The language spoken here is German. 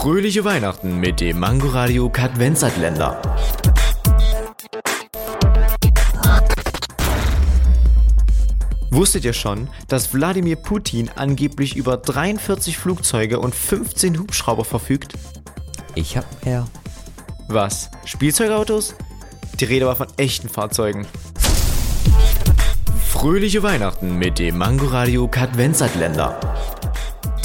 Fröhliche Weihnachten mit dem Mangoradio Kadvenzatländer. Wusstet ihr schon, dass Wladimir Putin angeblich über 43 Flugzeuge und 15 Hubschrauber verfügt? Ich hab mehr. Was? Spielzeugautos? Die Rede war von echten Fahrzeugen. Fröhliche Weihnachten mit dem Mangoradio Kadvenzatländer.